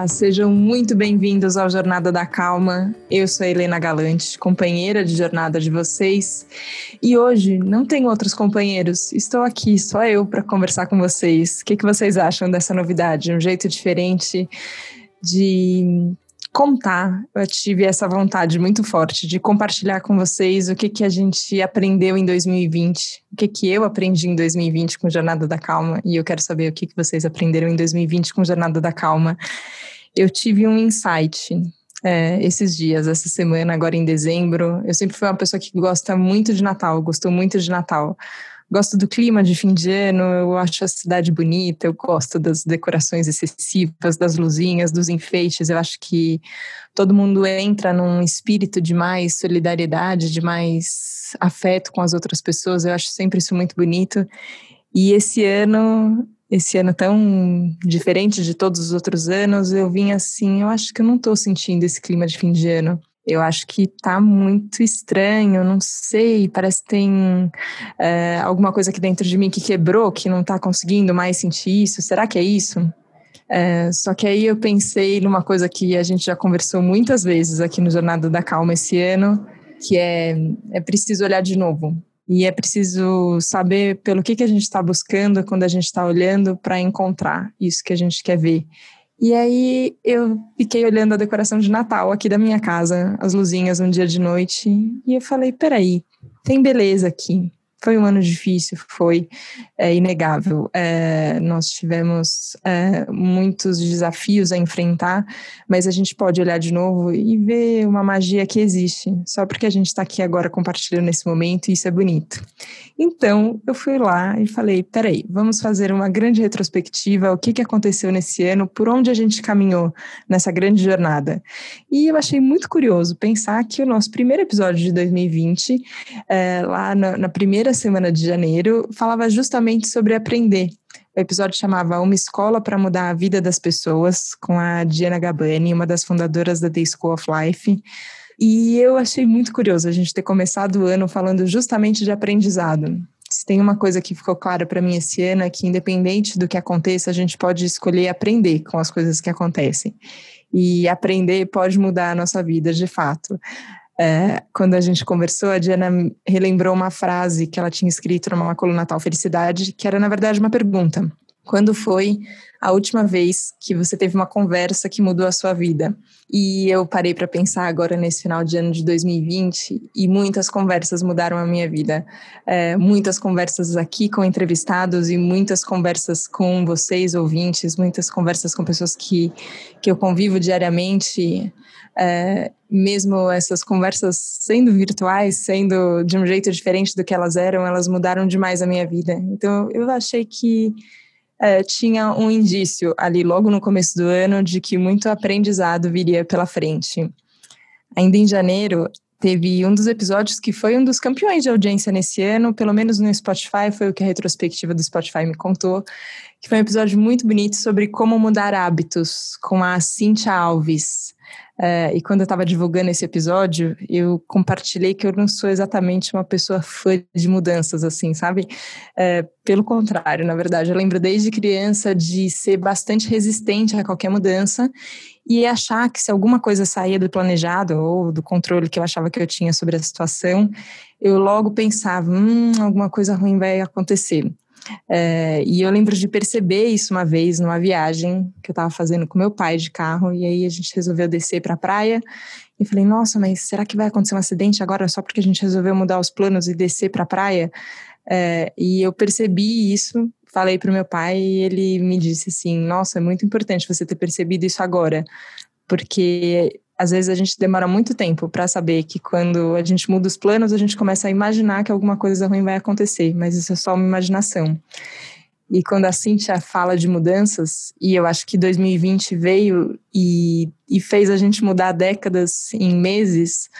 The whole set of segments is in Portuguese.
Olá, sejam muito bem-vindos ao Jornada da Calma. Eu sou Helena Galante, companheira de jornada de vocês. E hoje não tenho outros companheiros, estou aqui só eu para conversar com vocês. O que, que vocês acham dessa novidade? Um jeito diferente de contar. Eu tive essa vontade muito forte de compartilhar com vocês o que, que a gente aprendeu em 2020, o que, que eu aprendi em 2020 com Jornada da Calma, e eu quero saber o que, que vocês aprenderam em 2020 com Jornada da Calma. Eu tive um insight é, esses dias, essa semana, agora em dezembro. Eu sempre fui uma pessoa que gosta muito de Natal, gostou muito de Natal. Gosto do clima de fim de ano, eu acho a cidade bonita, eu gosto das decorações excessivas, das luzinhas, dos enfeites. Eu acho que todo mundo entra num espírito de mais solidariedade, de mais afeto com as outras pessoas. Eu acho sempre isso muito bonito. E esse ano, esse ano tão diferente de todos os outros anos, eu vim assim, eu acho que eu não estou sentindo esse clima de fim de ano. Eu acho que tá muito estranho, não sei, parece que tem é, alguma coisa aqui dentro de mim que quebrou, que não tá conseguindo mais sentir isso. Será que é isso? É, só que aí eu pensei numa coisa que a gente já conversou muitas vezes aqui no Jornada da Calma esse ano, que é, é preciso olhar de novo. E é preciso saber pelo que, que a gente está buscando quando a gente está olhando para encontrar isso que a gente quer ver. E aí eu fiquei olhando a decoração de Natal aqui da minha casa, as luzinhas um dia de noite, e eu falei: peraí, tem beleza aqui. Foi um ano difícil, foi é, inegável. É, nós tivemos é, muitos desafios a enfrentar, mas a gente pode olhar de novo e ver uma magia que existe, só porque a gente está aqui agora compartilhando nesse momento e isso é bonito. Então, eu fui lá e falei: peraí, vamos fazer uma grande retrospectiva, o que, que aconteceu nesse ano, por onde a gente caminhou nessa grande jornada. E eu achei muito curioso pensar que o nosso primeiro episódio de 2020, é, lá na, na primeira semana de janeiro, falava justamente sobre aprender. O episódio chamava Uma Escola para Mudar a Vida das Pessoas, com a Diana Gabani, uma das fundadoras da The School of Life. E eu achei muito curioso a gente ter começado o ano falando justamente de aprendizado. Se tem uma coisa que ficou clara para mim esse ano é que, independente do que aconteça, a gente pode escolher aprender com as coisas que acontecem. E aprender pode mudar a nossa vida, de fato. É, quando a gente conversou, a Diana relembrou uma frase que ela tinha escrito numa coluna Natal Felicidade, que era, na verdade, uma pergunta. Quando foi a última vez que você teve uma conversa que mudou a sua vida? E eu parei para pensar agora nesse final de ano de 2020 e muitas conversas mudaram a minha vida. É, muitas conversas aqui com entrevistados e muitas conversas com vocês, ouvintes, muitas conversas com pessoas que, que eu convivo diariamente. É, mesmo essas conversas sendo virtuais, sendo de um jeito diferente do que elas eram, elas mudaram demais a minha vida. Então eu achei que é, tinha um indício ali logo no começo do ano de que muito aprendizado viria pela frente. Ainda em janeiro, teve um dos episódios que foi um dos campeões de audiência nesse ano, pelo menos no Spotify, foi o que a retrospectiva do Spotify me contou, que foi um episódio muito bonito sobre como mudar hábitos com a Cintia Alves. Uh, e quando eu estava divulgando esse episódio, eu compartilhei que eu não sou exatamente uma pessoa fã de mudanças, assim, sabe? Uh, pelo contrário, na verdade, eu lembro desde criança de ser bastante resistente a qualquer mudança e achar que se alguma coisa saía do planejado ou do controle que eu achava que eu tinha sobre a situação, eu logo pensava, hum, alguma coisa ruim vai acontecer. É, e eu lembro de perceber isso uma vez numa viagem que eu estava fazendo com meu pai de carro, e aí a gente resolveu descer para a praia. E falei, nossa, mas será que vai acontecer um acidente agora só porque a gente resolveu mudar os planos e descer para a praia? É, e eu percebi isso, falei para o meu pai e ele me disse assim: Nossa, é muito importante você ter percebido isso agora, porque às vezes a gente demora muito tempo para saber que quando a gente muda os planos, a gente começa a imaginar que alguma coisa ruim vai acontecer, mas isso é só uma imaginação. E quando a Cintia fala de mudanças, e eu acho que 2020 veio e, e fez a gente mudar décadas em meses,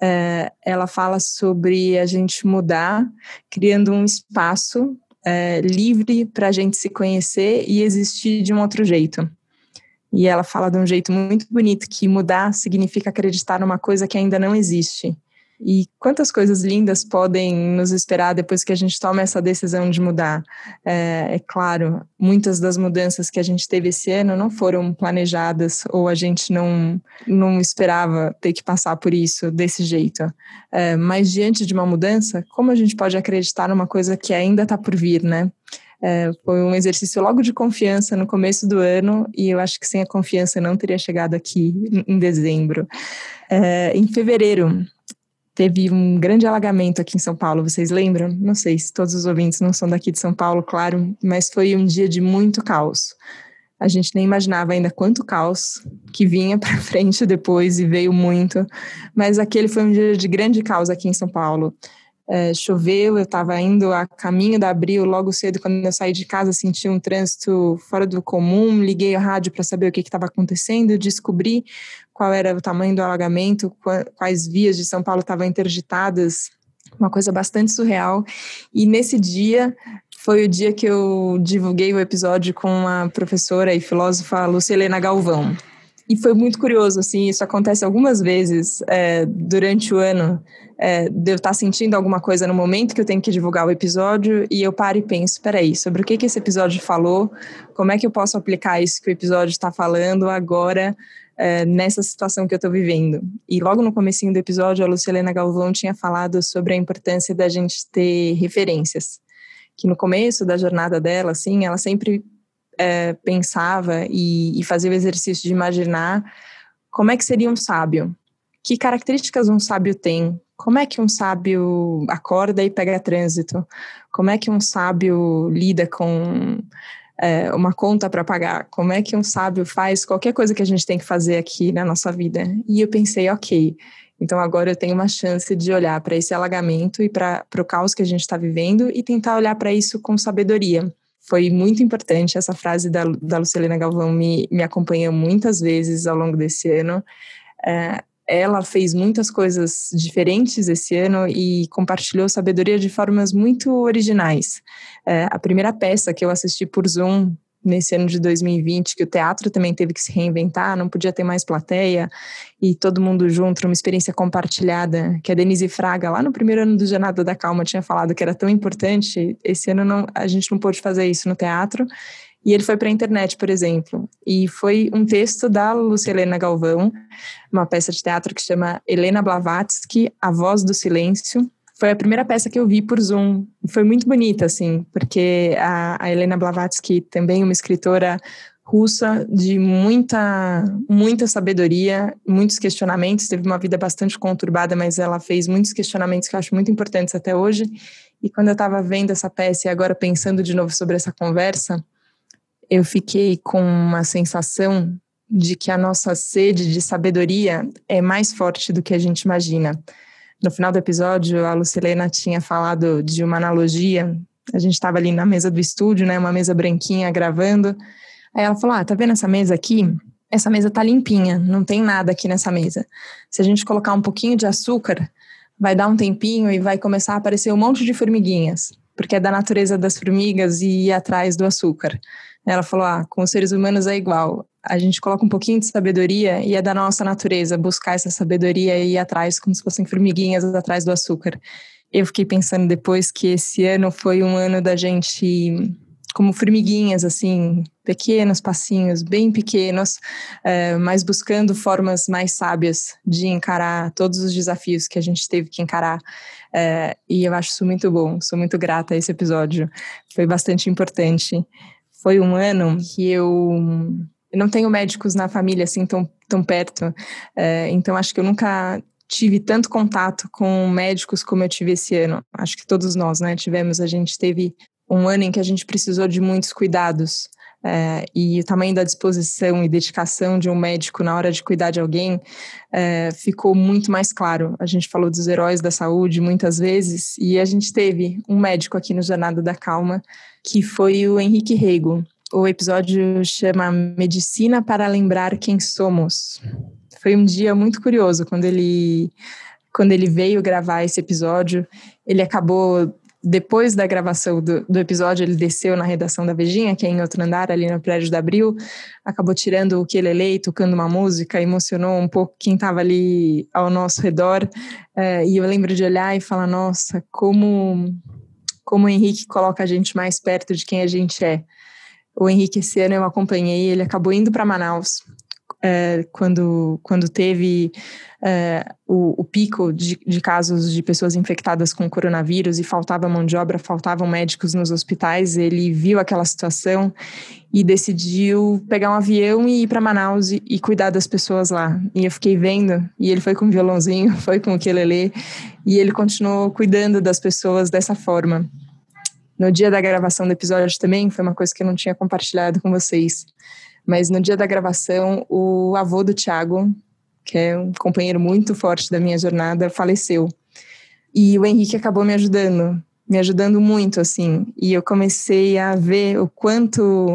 é, ela fala sobre a gente mudar, criando um espaço é, livre para a gente se conhecer e existir de um outro jeito. E ela fala de um jeito muito bonito que mudar significa acreditar numa coisa que ainda não existe. E quantas coisas lindas podem nos esperar depois que a gente toma essa decisão de mudar? É, é, claro, muitas das mudanças que a gente teve esse ano não foram planejadas ou a gente não, não esperava ter que passar por isso desse jeito. É, mas diante de uma mudança, como a gente pode acreditar numa coisa que ainda está por vir, né? É, foi um exercício logo de confiança no começo do ano e eu acho que sem a confiança não teria chegado aqui em dezembro. É, em fevereiro, teve um grande alagamento aqui em São Paulo, vocês lembram? Não sei se todos os ouvintes não são daqui de São Paulo, claro, mas foi um dia de muito caos. A gente nem imaginava ainda quanto caos que vinha para frente depois e veio muito, mas aquele foi um dia de grande caos aqui em São Paulo é, choveu, eu estava indo a caminho da Abril logo cedo, quando eu saí de casa, senti um trânsito fora do comum, liguei o rádio para saber o que estava acontecendo, descobri qual era o tamanho do alagamento, quais vias de São Paulo estavam interditadas, uma coisa bastante surreal. E nesse dia foi o dia que eu divulguei o episódio com a professora e filósofa Lucilena Galvão. E foi muito curioso, assim, isso acontece algumas vezes é, durante o ano, é, de eu estar sentindo alguma coisa no momento que eu tenho que divulgar o episódio e eu paro e penso, peraí, sobre o que, que esse episódio falou, como é que eu posso aplicar isso que o episódio está falando agora é, nessa situação que eu estou vivendo. E logo no comecinho do episódio, a Lucilena Galvão tinha falado sobre a importância da gente ter referências, que no começo da jornada dela, assim, ela sempre é, pensava e, e fazia o exercício de imaginar como é que seria um sábio, que características um sábio tem, como é que um sábio acorda e pega trânsito, como é que um sábio lida com é, uma conta para pagar, como é que um sábio faz qualquer coisa que a gente tem que fazer aqui na nossa vida. E eu pensei, ok, então agora eu tenho uma chance de olhar para esse alagamento e para o caos que a gente está vivendo e tentar olhar para isso com sabedoria foi muito importante. Essa frase da, da Lucilena Galvão me, me acompanhou muitas vezes ao longo desse ano. É, ela fez muitas coisas diferentes esse ano e compartilhou sabedoria de formas muito originais. É, a primeira peça que eu assisti por Zoom nesse ano de 2020, que o teatro também teve que se reinventar, não podia ter mais plateia, e todo mundo junto, uma experiência compartilhada, que a Denise Fraga, lá no primeiro ano do Jornada da Calma, tinha falado que era tão importante, esse ano não, a gente não pôde fazer isso no teatro, e ele foi para a internet, por exemplo, e foi um texto da Lucilena Galvão, uma peça de teatro que chama Helena Blavatsky, A Voz do Silêncio, foi a primeira peça que eu vi por Zoom. Foi muito bonita, assim, porque a, a Helena Blavatsky, também uma escritora russa de muita, muita sabedoria, muitos questionamentos. Teve uma vida bastante conturbada, mas ela fez muitos questionamentos que eu acho muito importantes até hoje. E quando eu estava vendo essa peça e agora pensando de novo sobre essa conversa, eu fiquei com uma sensação de que a nossa sede de sabedoria é mais forte do que a gente imagina. No final do episódio, a Lucilena tinha falado de uma analogia. A gente estava ali na mesa do estúdio, né, uma mesa branquinha gravando. Aí ela falou: "Ah, tá vendo essa mesa aqui? Essa mesa tá limpinha, não tem nada aqui nessa mesa. Se a gente colocar um pouquinho de açúcar, vai dar um tempinho e vai começar a aparecer um monte de formiguinhas, porque é da natureza das formigas e ir atrás do açúcar. Ela falou: ah, com os seres humanos é igual. A gente coloca um pouquinho de sabedoria e é da nossa natureza buscar essa sabedoria e ir atrás, como se fossem formiguinhas atrás do açúcar. Eu fiquei pensando depois que esse ano foi um ano da gente como formiguinhas, assim, pequenos passinhos, bem pequenos, é, mas buscando formas mais sábias de encarar todos os desafios que a gente teve que encarar. É, e eu acho isso muito bom, sou muito grata a esse episódio, foi bastante importante foi um ano que eu, eu não tenho médicos na família assim tão, tão perto, é, então acho que eu nunca tive tanto contato com médicos como eu tive esse ano. Acho que todos nós, né, tivemos. A gente teve um ano em que a gente precisou de muitos cuidados. É, e o tamanho da disposição e dedicação de um médico na hora de cuidar de alguém é, ficou muito mais claro. A gente falou dos heróis da saúde muitas vezes, e a gente teve um médico aqui no Jornada da Calma que foi o Henrique Rego. O episódio chama Medicina para Lembrar Quem Somos. Foi um dia muito curioso quando ele, quando ele veio gravar esse episódio. Ele acabou depois da gravação do, do, episódio, ele desceu na redação da Vejinha, que é em outro andar, ali no prédio da Abril, acabou tirando o que ele lê, tocando uma música, emocionou um pouco quem estava ali ao nosso redor. É, e eu lembro de olhar e falar: nossa, como, como o Henrique coloca a gente mais perto de quem a gente é. O Henrique, esse ano eu acompanhei, ele acabou indo para Manaus é, quando, quando teve é, o, o, pico de, de, casos de pessoas infectadas com coronavírus e faltava mão de obra, faltavam médicos nos hospitais, ele viu aquela situação e decidiu pegar um avião e ir para Manaus e, e, cuidar das pessoas lá. E eu fiquei vendo, e ele foi com o violãozinho, foi com o quelele, e ele continuou cuidando das pessoas dessa forma. No dia da gravação do episódio também, foi uma coisa que eu não tinha compartilhado com vocês. Mas no dia da gravação, o avô do Thiago, que é um companheiro muito forte da minha jornada, faleceu. E o Henrique acabou me ajudando, me ajudando muito, assim. E eu comecei a ver o quanto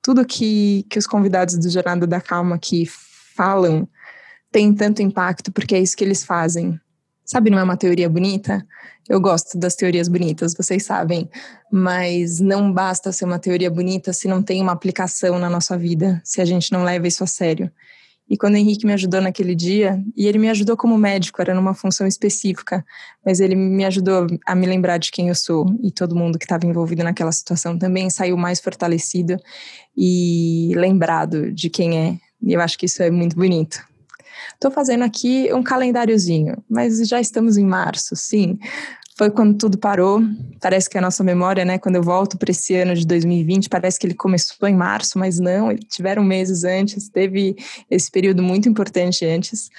tudo que, que os convidados do Jornada da Calma aqui falam tem tanto impacto, porque é isso que eles fazem. Sabe, não é uma teoria bonita? Eu gosto das teorias bonitas, vocês sabem, mas não basta ser uma teoria bonita se não tem uma aplicação na nossa vida, se a gente não leva isso a sério. E quando o Henrique me ajudou naquele dia, e ele me ajudou como médico, era numa função específica, mas ele me ajudou a me lembrar de quem eu sou, e todo mundo que estava envolvido naquela situação também saiu mais fortalecido e lembrado de quem é. E eu acho que isso é muito bonito. Estou fazendo aqui um calendáriozinho, mas já estamos em março, sim. Foi quando tudo parou. Parece que a nossa memória, né, quando eu volto para esse ano de 2020, parece que ele começou em março, mas não, tiveram meses antes, teve esse período muito importante antes.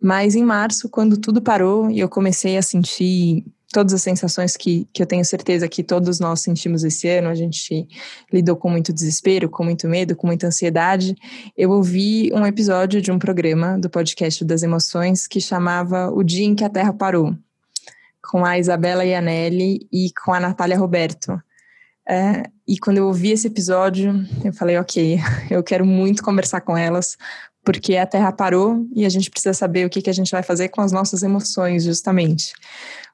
Mas em março, quando tudo parou e eu comecei a sentir todas as sensações que, que eu tenho certeza que todos nós sentimos esse ano, a gente lidou com muito desespero, com muito medo, com muita ansiedade. Eu ouvi um episódio de um programa do podcast das emoções que chamava O Dia em que a Terra Parou, com a Isabela Ianelli e com a Natália Roberto. É, e quando eu ouvi esse episódio, eu falei, ok, eu quero muito conversar com elas, porque a Terra parou e a gente precisa saber o que, que a gente vai fazer com as nossas emoções, justamente.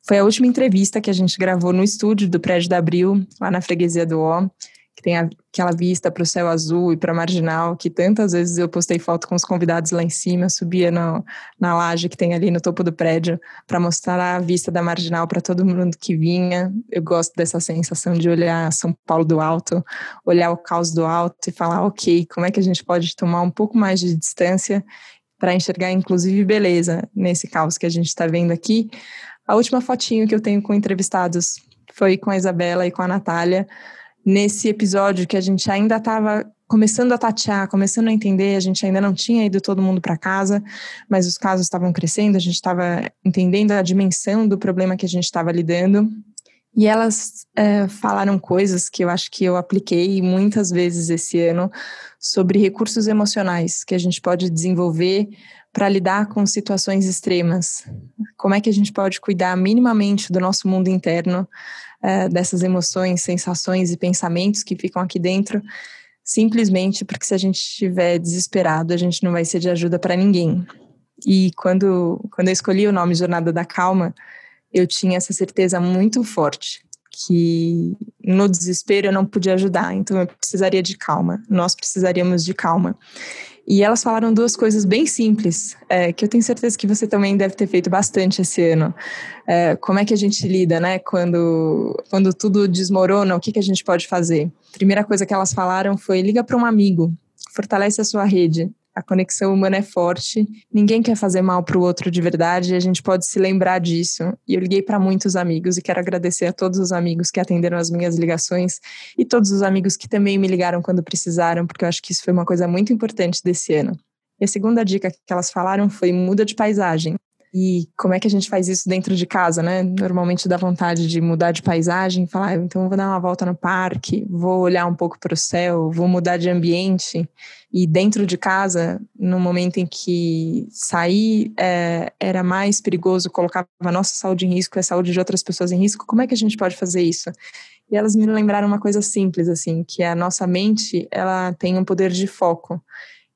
Foi a última entrevista que a gente gravou no estúdio do Prédio da Abril, lá na freguesia do Ó, que tem aquela vista para o céu azul e para a marginal, que tantas vezes eu postei foto com os convidados lá em cima, subia no, na laje que tem ali no topo do prédio para mostrar a vista da marginal para todo mundo que vinha. Eu gosto dessa sensação de olhar São Paulo do alto, olhar o caos do alto e falar, ok, como é que a gente pode tomar um pouco mais de distância para enxergar, inclusive, beleza nesse caos que a gente está vendo aqui. A última fotinho que eu tenho com entrevistados foi com a Isabela e com a Natália, nesse episódio que a gente ainda estava começando a tatear, começando a entender, a gente ainda não tinha ido todo mundo para casa, mas os casos estavam crescendo, a gente estava entendendo a dimensão do problema que a gente estava lidando. E elas é, falaram coisas que eu acho que eu apliquei muitas vezes esse ano sobre recursos emocionais que a gente pode desenvolver para lidar com situações extremas? Como é que a gente pode cuidar minimamente do nosso mundo interno, é, dessas emoções, sensações e pensamentos que ficam aqui dentro, simplesmente porque se a gente estiver desesperado, a gente não vai ser de ajuda para ninguém. E quando, quando eu escolhi o nome Jornada da Calma, eu tinha essa certeza muito forte que no desespero eu não podia ajudar, então eu precisaria de calma, nós precisaríamos de calma. E elas falaram duas coisas bem simples, é, que eu tenho certeza que você também deve ter feito bastante esse ano. É, como é que a gente lida, né? Quando, quando tudo desmorona, o que, que a gente pode fazer? Primeira coisa que elas falaram foi: liga para um amigo, fortalece a sua rede a conexão humana é forte, ninguém quer fazer mal para o outro de verdade e a gente pode se lembrar disso. E eu liguei para muitos amigos e quero agradecer a todos os amigos que atenderam as minhas ligações e todos os amigos que também me ligaram quando precisaram, porque eu acho que isso foi uma coisa muito importante desse ano. E a segunda dica que elas falaram foi muda de paisagem. E como é que a gente faz isso dentro de casa, né? Normalmente dá vontade de mudar de paisagem, falar, ah, então vou dar uma volta no parque, vou olhar um pouco para o céu, vou mudar de ambiente. E dentro de casa, no momento em que sair é, era mais perigoso, colocava a nossa saúde em risco e a saúde de outras pessoas em risco, como é que a gente pode fazer isso? E elas me lembraram uma coisa simples, assim, que a nossa mente, ela tem um poder de foco.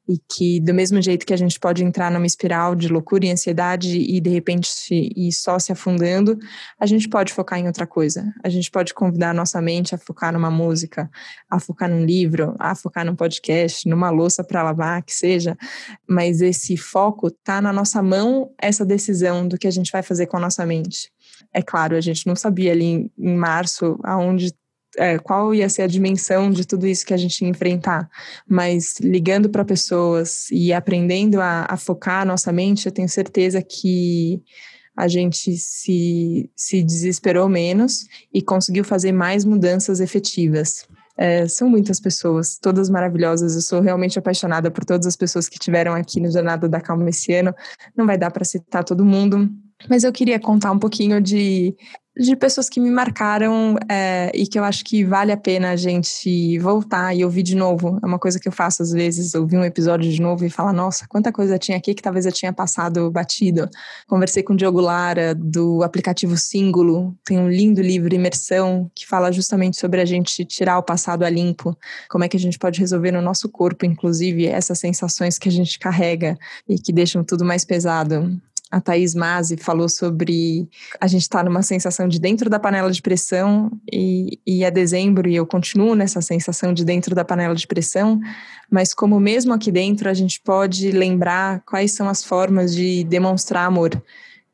E que do mesmo jeito que a gente pode entrar numa espiral de loucura e ansiedade e de repente ir só se afundando, a gente pode focar em outra coisa. A gente pode convidar a nossa mente a focar numa música, a focar num livro, a focar num podcast, numa louça para lavar, que seja, mas esse foco tá na nossa mão, essa decisão do que a gente vai fazer com a nossa mente. É claro, a gente não sabia ali em, em março aonde é, qual ia ser a dimensão de tudo isso que a gente ia enfrentar. Mas ligando para pessoas e aprendendo a, a, focar a nossa mente, eu tenho certeza que a gente se, se desesperou menos e conseguiu fazer mais mudanças efetivas. É, são muitas pessoas, todas maravilhosas. Eu sou realmente apaixonada por todas as pessoas que tiveram aqui no Jornada da Calma esse ano. Não vai dar para citar todo mundo, mas eu queria contar um pouquinho de de pessoas que me marcaram é, e que eu acho que vale a pena a gente voltar e ouvir de novo. É uma coisa que eu faço às vezes, ouvir um episódio de novo e falar, nossa, quanta coisa tinha aqui que talvez eu tinha passado batido. Conversei com o Diogo Lara, do aplicativo Símbolo, tem um lindo livro, Imersão, que fala justamente sobre a gente tirar o passado a limpo, como é que a gente pode resolver no nosso corpo, inclusive, essas sensações que a gente carrega e que deixam tudo mais pesado a Thaís Mazzi falou sobre a gente estar tá numa sensação de dentro da panela de pressão e, e é dezembro e eu continuo nessa sensação de dentro da panela de pressão, mas como mesmo aqui dentro a gente pode lembrar quais são as formas de demonstrar amor,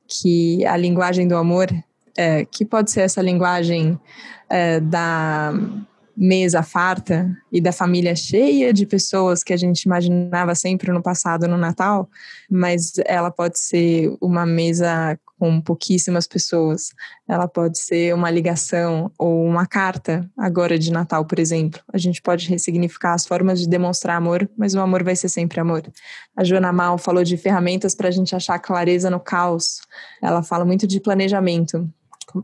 que a linguagem do amor, é, que pode ser essa linguagem é, da mesa farta e da família cheia de pessoas que a gente imaginava sempre no passado no Natal, mas ela pode ser uma mesa com pouquíssimas pessoas. Ela pode ser uma ligação ou uma carta agora de Natal, por exemplo. A gente pode ressignificar as formas de demonstrar amor, mas o amor vai ser sempre amor. A Joana Mal falou de ferramentas para a gente achar clareza no caos. Ela fala muito de planejamento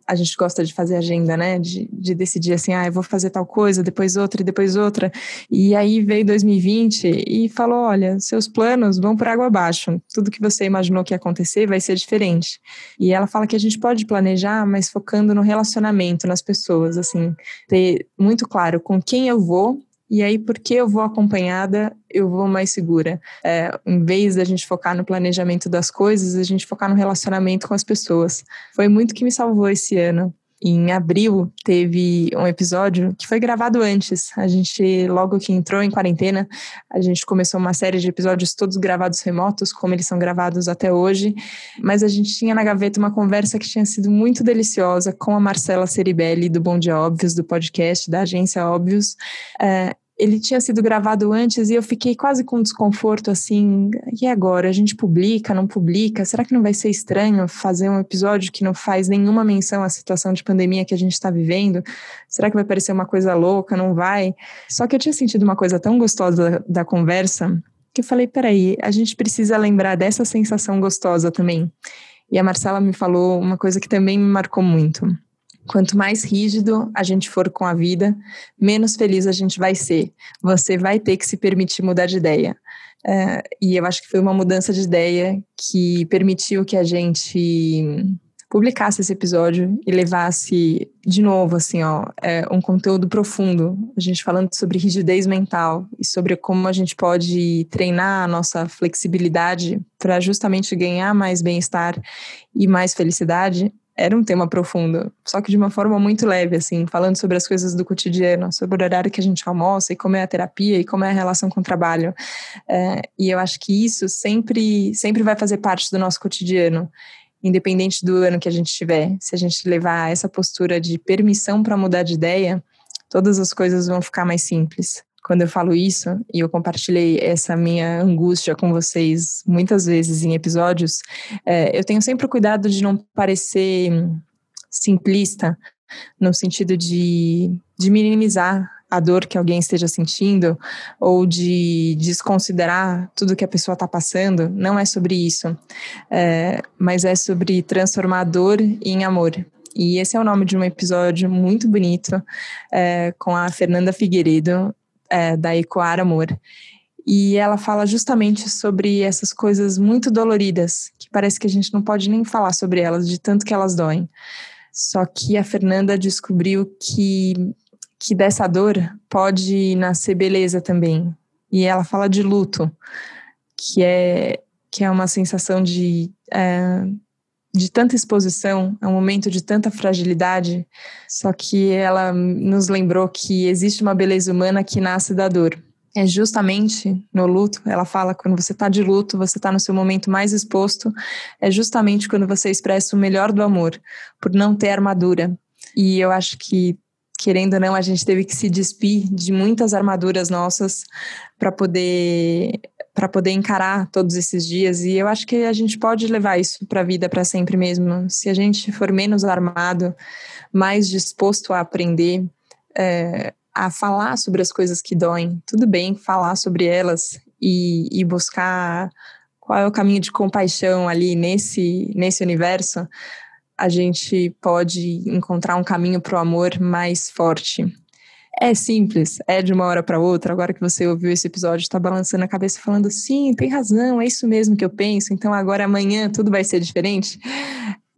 a gente gosta de fazer agenda, né? De, de decidir assim, ah, eu vou fazer tal coisa, depois outra e depois outra. E aí veio 2020 e falou: olha, seus planos vão por água abaixo. Tudo que você imaginou que ia acontecer vai ser diferente. E ela fala que a gente pode planejar, mas focando no relacionamento, nas pessoas, assim, ter muito claro com quem eu vou e aí, porque eu vou acompanhada, eu vou mais segura. É, em vez da gente focar no planejamento das coisas, a gente focar no relacionamento com as pessoas. Foi muito que me salvou esse ano. Em abril, teve um episódio que foi gravado antes. A gente, logo que entrou em quarentena, a gente começou uma série de episódios todos gravados remotos, como eles são gravados até hoje. Mas a gente tinha na gaveta uma conversa que tinha sido muito deliciosa com a Marcela Ceribelli, do Bom Dia Óbvios, do podcast da agência Óbvios. É, ele tinha sido gravado antes e eu fiquei quase com desconforto assim. E agora? A gente publica, não publica? Será que não vai ser estranho fazer um episódio que não faz nenhuma menção à situação de pandemia que a gente está vivendo? Será que vai parecer uma coisa louca? Não vai? Só que eu tinha sentido uma coisa tão gostosa da, da conversa que eu falei: peraí, a gente precisa lembrar dessa sensação gostosa também. E a Marcela me falou uma coisa que também me marcou muito. Quanto mais rígido a gente for com a vida, menos feliz a gente vai ser. Você vai ter que se permitir mudar de ideia. É, e eu acho que foi uma mudança de ideia que permitiu que a gente publicasse esse episódio e levasse de novo assim ó é, um conteúdo profundo a gente falando sobre rigidez mental e sobre como a gente pode treinar a nossa flexibilidade para justamente ganhar mais bem-estar e mais felicidade era um tema profundo, só que de uma forma muito leve, assim, falando sobre as coisas do cotidiano, sobre o horário que a gente almoça e como é a terapia e como é a relação com o trabalho. É, e eu acho que isso sempre, sempre vai fazer parte do nosso cotidiano, independente do ano que a gente tiver. Se a gente levar essa postura de permissão para mudar de ideia, todas as coisas vão ficar mais simples quando eu falo isso, e eu compartilhei essa minha angústia com vocês muitas vezes em episódios, é, eu tenho sempre o cuidado de não parecer simplista, no sentido de, de minimizar a dor que alguém esteja sentindo ou de desconsiderar tudo que a pessoa está passando. Não é sobre isso, é, mas é sobre transformar dor em amor. E esse é o nome de um episódio muito bonito é, com a Fernanda Figueiredo, é, da Ecoar Amor. E ela fala justamente sobre essas coisas muito doloridas, que parece que a gente não pode nem falar sobre elas, de tanto que elas doem. Só que a Fernanda descobriu que, que dessa dor pode nascer beleza também. e ela fala de luto, que é, que é uma sensação de, é, de tanta exposição, é um momento de tanta fragilidade, só que ela nos lembrou que existe uma beleza humana que nasce da dor é justamente no luto, ela fala, quando você está de luto, você está no seu momento mais exposto, é justamente quando você expressa o melhor do amor, por não ter armadura. E eu acho que, querendo ou não, a gente teve que se despir de muitas armaduras nossas para poder para poder encarar todos esses dias e eu acho que a gente pode levar isso para a vida para sempre mesmo se a gente for menos armado mais disposto a aprender é, a falar sobre as coisas que doem. Tudo bem falar sobre elas e, e buscar qual é o caminho de compaixão ali nesse, nesse universo. A gente pode encontrar um caminho para o amor mais forte. É simples, é de uma hora para outra. Agora que você ouviu esse episódio, está balançando a cabeça falando: sim, tem razão, é isso mesmo que eu penso. Então agora amanhã tudo vai ser diferente.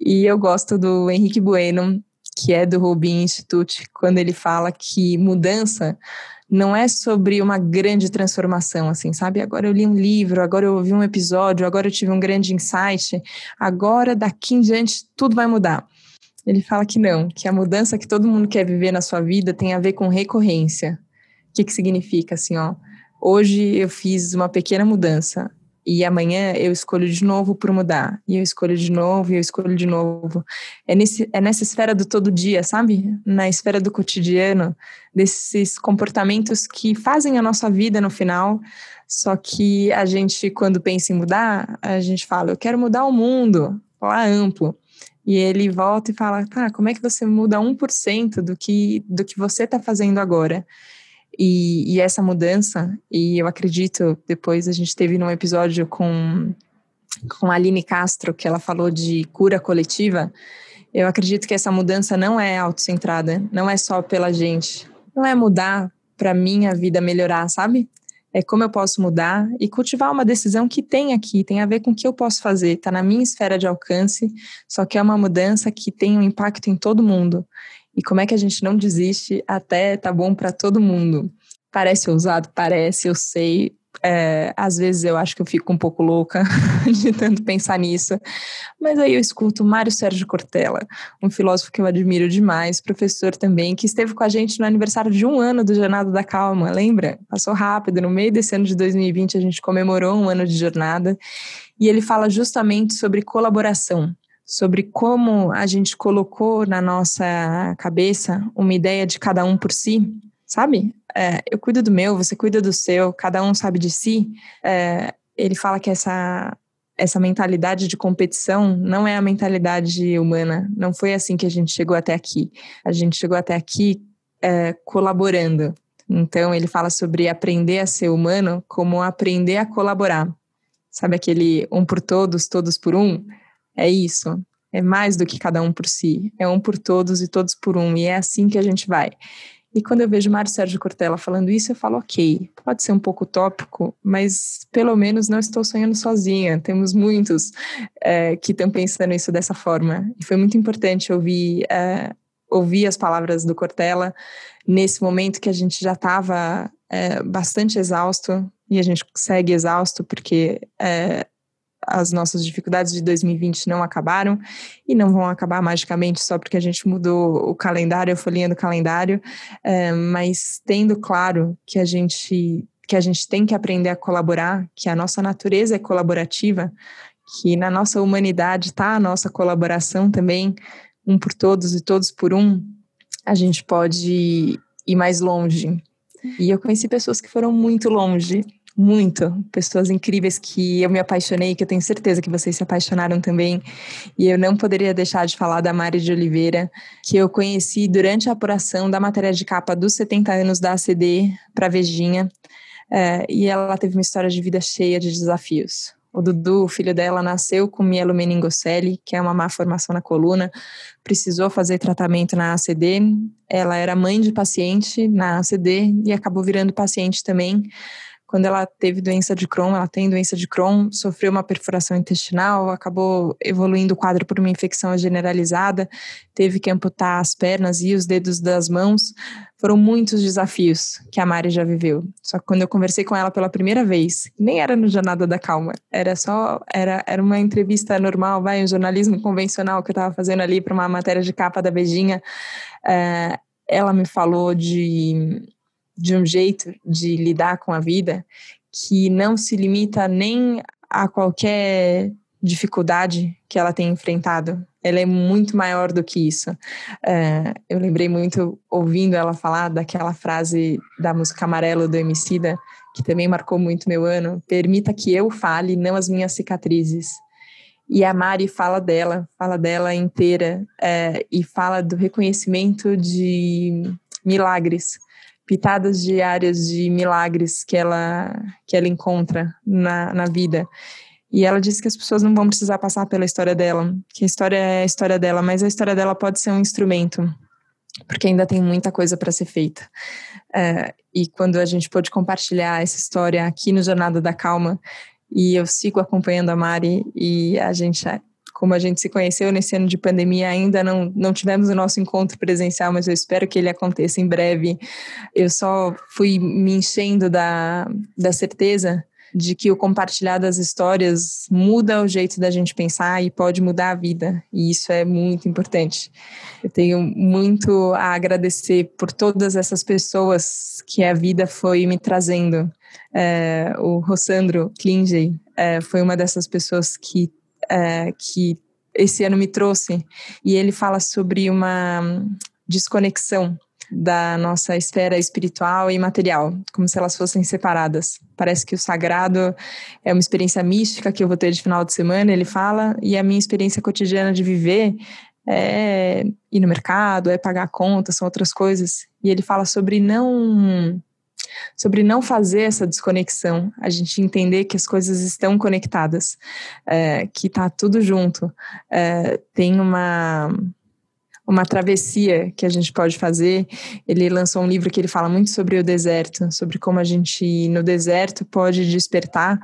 E eu gosto do Henrique Bueno, que é do Rubin Institute, quando ele fala que mudança não é sobre uma grande transformação, assim, sabe? Agora eu li um livro, agora eu ouvi um episódio, agora eu tive um grande insight, agora daqui em diante tudo vai mudar. Ele fala que não, que a mudança que todo mundo quer viver na sua vida tem a ver com recorrência. O que, que significa assim, ó? Hoje eu fiz uma pequena mudança, e amanhã eu escolho de novo por mudar. E eu escolho de novo, e eu escolho de novo. É, nesse, é nessa esfera do todo dia, sabe? Na esfera do cotidiano, desses comportamentos que fazem a nossa vida no final. Só que a gente, quando pensa em mudar, a gente fala, eu quero mudar o mundo, lá amplo. E ele volta e fala, tá, como é que você muda 1% do que, do que você está fazendo agora? E, e, essa mudança, e eu acredito, depois a gente teve num episódio com, com a Aline Castro, que ela falou de cura coletiva, eu acredito que essa mudança não é autocentrada, não é só pela gente, não é mudar para minha vida melhorar, sabe? É como eu posso mudar e cultivar uma decisão que tem aqui, tem a ver com o que eu posso fazer, está na minha esfera de alcance, só que é uma mudança que tem um impacto em todo mundo. E como é que a gente não desiste até tá bom para todo mundo? Parece ousado? Parece, eu sei. É, às vezes eu acho que eu fico um pouco louca de tanto pensar nisso, mas aí eu escuto Mário Sérgio Cortella, um filósofo que eu admiro demais, professor também, que esteve com a gente no aniversário de um ano do Jornada da Calma, lembra? Passou rápido, no meio desse ano de 2020 a gente comemorou um ano de jornada, e ele fala justamente sobre colaboração, sobre como a gente colocou na nossa cabeça uma ideia de cada um por si, sabe? É, eu cuido do meu, você cuida do seu, cada um sabe de si. É, ele fala que essa essa mentalidade de competição não é a mentalidade humana. Não foi assim que a gente chegou até aqui. A gente chegou até aqui é, colaborando. Então ele fala sobre aprender a ser humano como aprender a colaborar. Sabe aquele um por todos, todos por um? É isso. É mais do que cada um por si. É um por todos e todos por um. E é assim que a gente vai. E quando eu vejo Mário Sérgio Cortella falando isso, eu falo, ok, pode ser um pouco utópico, mas pelo menos não estou sonhando sozinha. Temos muitos é, que estão pensando isso dessa forma. E foi muito importante ouvir, é, ouvir as palavras do Cortella nesse momento que a gente já estava é, bastante exausto, e a gente segue exausto porque é, as nossas dificuldades de 2020 não acabaram e não vão acabar magicamente só porque a gente mudou o calendário, a folhinha do calendário, é, mas tendo claro que a gente que a gente tem que aprender a colaborar, que a nossa natureza é colaborativa, que na nossa humanidade está a nossa colaboração também, um por todos e todos por um, a gente pode ir mais longe. E eu conheci pessoas que foram muito longe muito. Pessoas incríveis que eu me apaixonei, que eu tenho certeza que vocês se apaixonaram também. E eu não poderia deixar de falar da Mari de Oliveira, que eu conheci durante a apuração da matéria de capa dos 70 anos da ACD para Vejinha. É, e ela teve uma história de vida cheia de desafios. O Dudu, o filho dela, nasceu com mielomeningocele, que é uma má formação na coluna, precisou fazer tratamento na ACD. Ela era mãe de paciente na ACD e acabou virando paciente também quando ela teve doença de Crohn, ela tem doença de Crohn, sofreu uma perfuração intestinal, acabou evoluindo o quadro por uma infecção generalizada, teve que amputar as pernas e os dedos das mãos. Foram muitos desafios que a Mari já viveu. Só que quando eu conversei com ela pela primeira vez, nem era no Jornada da Calma, era só era, era uma entrevista normal, vai, um jornalismo convencional que eu estava fazendo ali para uma matéria de capa da Beijinha. É, ela me falou de de um jeito de lidar com a vida que não se limita nem a qualquer dificuldade que ela tem enfrentado. Ela é muito maior do que isso. É, eu lembrei muito, ouvindo ela falar, daquela frase da música Amarelo do Emicida, que também marcou muito meu ano. Permita que eu fale, não as minhas cicatrizes. E a Mari fala dela, fala dela inteira, é, e fala do reconhecimento de milagres pitadas diárias de milagres que ela, que ela encontra na, na vida. E ela disse que as pessoas não vão precisar passar pela história dela, que a história é a história dela, mas a história dela pode ser um instrumento, porque ainda tem muita coisa para ser feita. É, e quando a gente pôde compartilhar essa história aqui no Jornada da Calma, e eu sigo acompanhando a Mari, e a gente como a gente se conheceu nesse ano de pandemia, ainda não, não tivemos o nosso encontro presencial, mas eu espero que ele aconteça em breve. Eu só fui me enchendo da, da certeza de que o compartilhar das histórias muda o jeito da gente pensar e pode mudar a vida, e isso é muito importante. Eu tenho muito a agradecer por todas essas pessoas que a vida foi me trazendo. É, o Rossandro Klingey é, foi uma dessas pessoas que é, que esse ano me trouxe, e ele fala sobre uma desconexão da nossa esfera espiritual e material, como se elas fossem separadas. Parece que o sagrado é uma experiência mística que eu vou ter de final de semana, ele fala, e a minha experiência cotidiana de viver é ir no mercado, é pagar conta, são outras coisas. E ele fala sobre não sobre não fazer essa desconexão, a gente entender que as coisas estão conectadas, é, que está tudo junto. É, tem uma uma travessia que a gente pode fazer. Ele lançou um livro que ele fala muito sobre o deserto, sobre como a gente no deserto pode despertar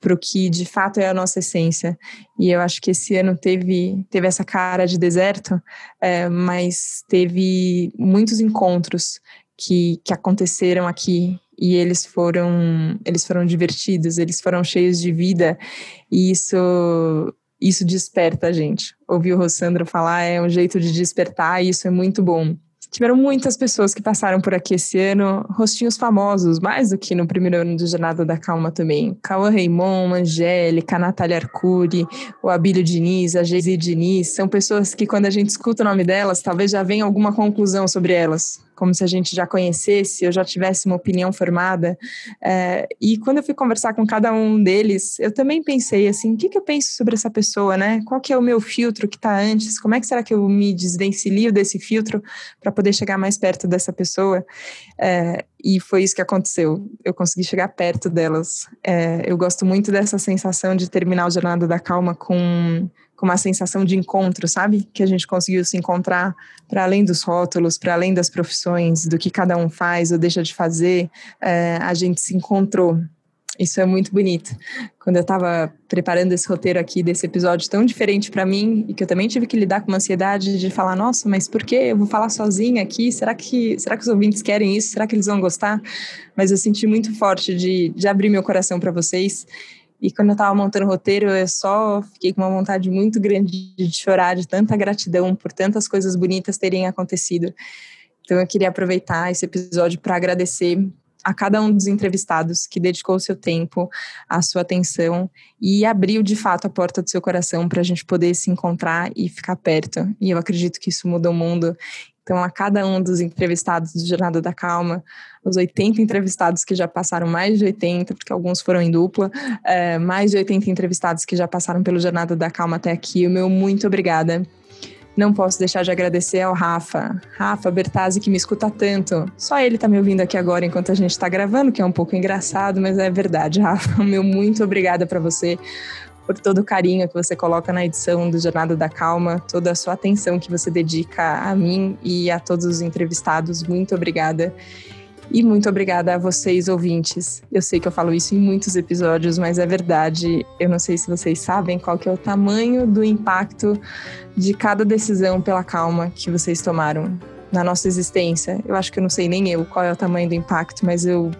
para o que de fato é a nossa essência. E eu acho que esse ano teve, teve essa cara de deserto, é, mas teve muitos encontros que, que aconteceram aqui e eles foram eles foram divertidos, eles foram cheios de vida e isso isso desperta a gente. Ouvir o Rossandro falar é um jeito de despertar e isso é muito bom. Tiveram muitas pessoas que passaram por aqui esse ano, rostinhos famosos, mais do que no primeiro ano do Jornada da Calma também. Cauã Raymond, Angélica, Natália Arcuri, o Abílio Diniz, a Geise Diniz, são pessoas que quando a gente escuta o nome delas, talvez já venha alguma conclusão sobre elas como se a gente já conhecesse, eu já tivesse uma opinião formada. É, e quando eu fui conversar com cada um deles, eu também pensei assim, o que, que eu penso sobre essa pessoa, né? Qual que é o meu filtro que está antes? Como é que será que eu me desvencilio desse filtro para poder chegar mais perto dessa pessoa? É, e foi isso que aconteceu. Eu consegui chegar perto delas. É, eu gosto muito dessa sensação de terminar o Jornada da Calma com com uma sensação de encontro, sabe? Que a gente conseguiu se encontrar para além dos rótulos, para além das profissões, do que cada um faz ou deixa de fazer, é, a gente se encontrou. Isso é muito bonito. Quando eu estava preparando esse roteiro aqui desse episódio tão diferente para mim e que eu também tive que lidar com uma ansiedade de falar, nossa, mas por que eu vou falar sozinha aqui? Será que será que os ouvintes querem isso? Será que eles vão gostar? Mas eu senti muito forte de, de abrir meu coração para vocês e quando eu estava montando o roteiro, eu só fiquei com uma vontade muito grande de chorar, de tanta gratidão por tantas coisas bonitas terem acontecido. Então eu queria aproveitar esse episódio para agradecer a cada um dos entrevistados que dedicou o seu tempo, a sua atenção e abriu de fato a porta do seu coração para a gente poder se encontrar e ficar perto. E eu acredito que isso muda o mundo então, a cada um dos entrevistados do Jornada da Calma, os 80 entrevistados que já passaram, mais de 80, porque alguns foram em dupla, é, mais de 80 entrevistados que já passaram pelo Jornada da Calma até aqui, o meu muito obrigada. Não posso deixar de agradecer ao Rafa, Rafa Bertazzi, que me escuta tanto. Só ele tá me ouvindo aqui agora enquanto a gente tá gravando, que é um pouco engraçado, mas é verdade, Rafa. Meu muito obrigada para você por todo o carinho que você coloca na edição do Jornada da Calma, toda a sua atenção que você dedica a mim e a todos os entrevistados. Muito obrigada. E muito obrigada a vocês, ouvintes. Eu sei que eu falo isso em muitos episódios, mas é verdade. Eu não sei se vocês sabem qual que é o tamanho do impacto de cada decisão pela calma que vocês tomaram na nossa existência. Eu acho que eu não sei nem eu qual é o tamanho do impacto, mas eu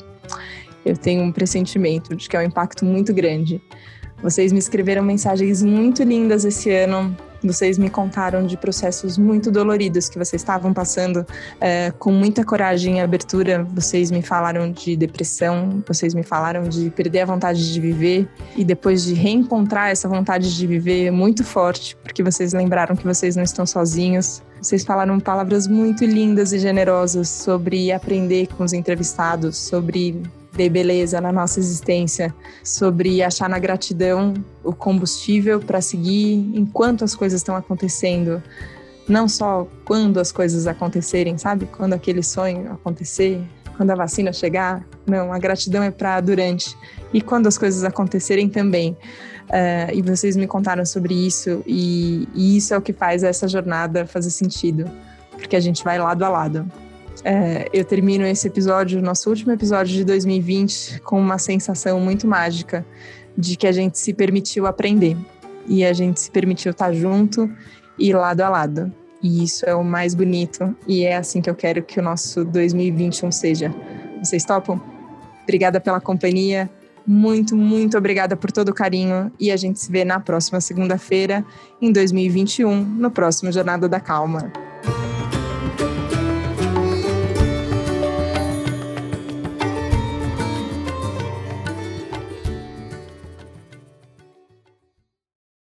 eu tenho um pressentimento de que é um impacto muito grande. Vocês me escreveram mensagens muito lindas esse ano. Vocês me contaram de processos muito doloridos que vocês estavam passando é, com muita coragem e abertura. Vocês me falaram de depressão, vocês me falaram de perder a vontade de viver e depois de reencontrar essa vontade de viver muito forte, porque vocês lembraram que vocês não estão sozinhos. Vocês falaram palavras muito lindas e generosas sobre aprender com os entrevistados, sobre ver beleza na nossa existência, sobre achar na gratidão o combustível para seguir enquanto as coisas estão acontecendo, não só quando as coisas acontecerem, sabe? Quando aquele sonho acontecer, quando a vacina chegar, não, a gratidão é para durante e quando as coisas acontecerem também. Uh, e vocês me contaram sobre isso e, e isso é o que faz essa jornada fazer sentido, porque a gente vai lado a lado. É, eu termino esse episódio, nosso último episódio de 2020, com uma sensação muito mágica de que a gente se permitiu aprender e a gente se permitiu estar junto e lado a lado. E isso é o mais bonito e é assim que eu quero que o nosso 2021 seja. Vocês topam? Obrigada pela companhia. Muito, muito obrigada por todo o carinho e a gente se vê na próxima segunda-feira, em 2021, no próximo Jornada da Calma.